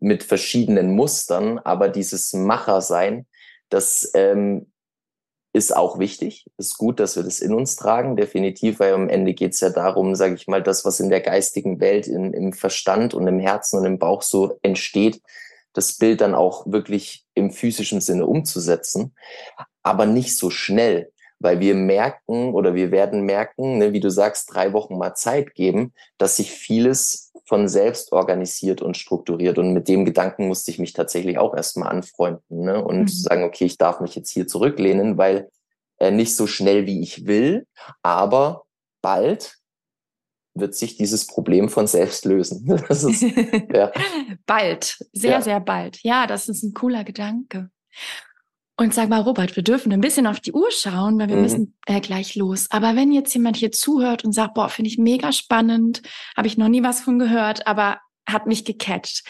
mit verschiedenen Mustern, aber dieses Machersein, das ähm, ist auch wichtig. Ist gut, dass wir das in uns tragen, definitiv, weil am Ende geht es ja darum, sage ich mal, das, was in der geistigen Welt, in, im Verstand und im Herzen und im Bauch so entsteht, das Bild dann auch wirklich im physischen Sinne umzusetzen, aber nicht so schnell, weil wir merken oder wir werden merken, ne, wie du sagst, drei Wochen mal Zeit geben, dass sich vieles von selbst organisiert und strukturiert. Und mit dem Gedanken musste ich mich tatsächlich auch erstmal anfreunden ne? und mhm. sagen, okay, ich darf mich jetzt hier zurücklehnen, weil äh, nicht so schnell wie ich will, aber bald wird sich dieses Problem von selbst lösen. Ist, ja. bald, sehr, ja. sehr bald. Ja, das ist ein cooler Gedanke. Und sag mal, Robert, wir dürfen ein bisschen auf die Uhr schauen, weil wir mhm. müssen äh, gleich los. Aber wenn jetzt jemand hier zuhört und sagt, boah, finde ich mega spannend, habe ich noch nie was von gehört, aber hat mich gecatcht.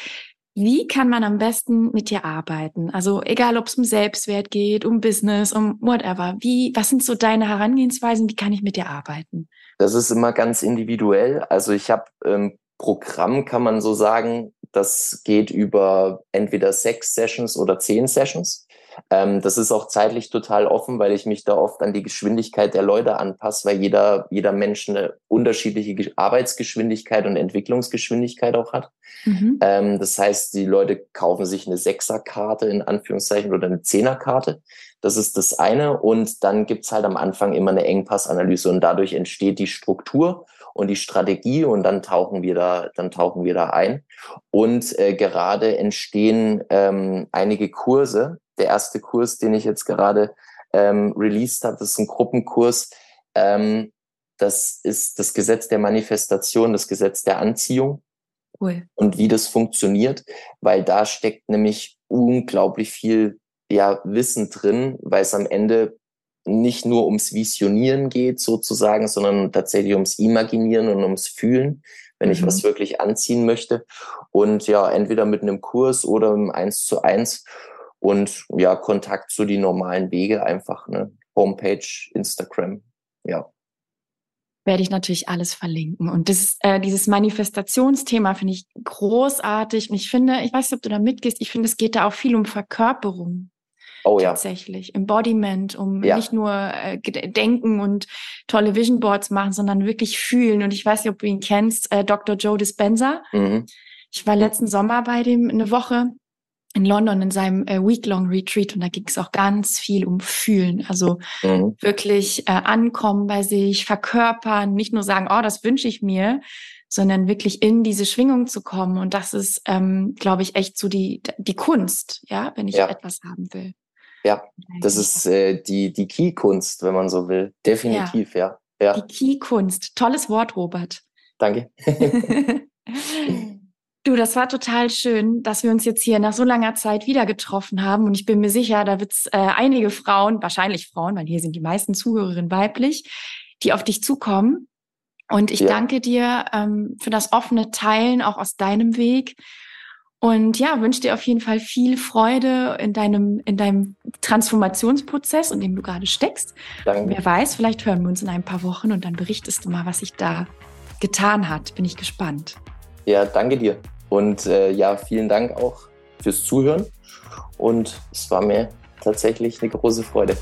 Wie kann man am besten mit dir arbeiten? Also egal, ob es um Selbstwert geht, um Business, um whatever. Wie, was sind so deine Herangehensweisen? Wie kann ich mit dir arbeiten? Das ist immer ganz individuell. Also ich habe ähm, Programm, kann man so sagen, das geht über entweder sechs Sessions oder zehn Sessions. Ähm, das ist auch zeitlich total offen, weil ich mich da oft an die Geschwindigkeit der Leute anpasse, weil jeder, jeder Mensch eine unterschiedliche Arbeitsgeschwindigkeit und Entwicklungsgeschwindigkeit auch hat. Mhm. Ähm, das heißt, die Leute kaufen sich eine Sechserkarte in Anführungszeichen oder eine Zehnerkarte. Das ist das eine. Und dann gibt's halt am Anfang immer eine Engpassanalyse und dadurch entsteht die Struktur und die Strategie und dann tauchen wir da, dann tauchen wir da ein. Und äh, gerade entstehen ähm, einige Kurse, der erste Kurs, den ich jetzt gerade ähm, released habe, das ist ein Gruppenkurs. Ähm, das ist das Gesetz der Manifestation, das Gesetz der Anziehung. Cool. Und wie das funktioniert, weil da steckt nämlich unglaublich viel ja, Wissen drin, weil es am Ende nicht nur ums Visionieren geht sozusagen, sondern tatsächlich ums Imaginieren und ums Fühlen, wenn mhm. ich was wirklich anziehen möchte. Und ja, entweder mit einem Kurs oder im Eins zu eins und ja, Kontakt zu die normalen Wege einfach, ne? Homepage, Instagram, ja. Werde ich natürlich alles verlinken. Und das, äh, dieses Manifestationsthema finde ich großartig. Und ich finde, ich weiß nicht, ob du da mitgehst, ich finde, es geht da auch viel um Verkörperung. Oh ja. Tatsächlich. Embodiment, um ja. nicht nur äh, denken und tolle Vision Boards machen, sondern wirklich fühlen. Und ich weiß nicht, ob du ihn kennst, äh, Dr. Joe Dispenza. Mhm. Ich war letzten Sommer bei dem eine Woche in London in seinem äh, Week-Long Retreat und da ging es auch ganz viel um Fühlen. Also mhm. wirklich äh, ankommen bei sich, verkörpern, nicht nur sagen, oh, das wünsche ich mir, sondern wirklich in diese Schwingung zu kommen. Und das ist, ähm, glaube ich, echt so die, die Kunst, ja, wenn ich ja. etwas haben will. Ja, das ist äh, die, die Key-Kunst, wenn man so will. Definitiv, ja. ja. ja. Die Key-Kunst. Tolles Wort, Robert. Danke. Du, das war total schön, dass wir uns jetzt hier nach so langer Zeit wieder getroffen haben. Und ich bin mir sicher, da wird es äh, einige Frauen, wahrscheinlich Frauen, weil hier sind die meisten Zuhörerinnen weiblich, die auf dich zukommen. Und ich ja. danke dir ähm, für das offene Teilen auch aus deinem Weg. Und ja, wünsche dir auf jeden Fall viel Freude in deinem, in deinem Transformationsprozess, in dem du gerade steckst. Danke. Wer weiß, vielleicht hören wir uns in ein paar Wochen und dann berichtest du mal, was sich da getan hat. Bin ich gespannt. Ja, danke dir. Und äh, ja, vielen Dank auch fürs Zuhören. Und es war mir tatsächlich eine große Freude.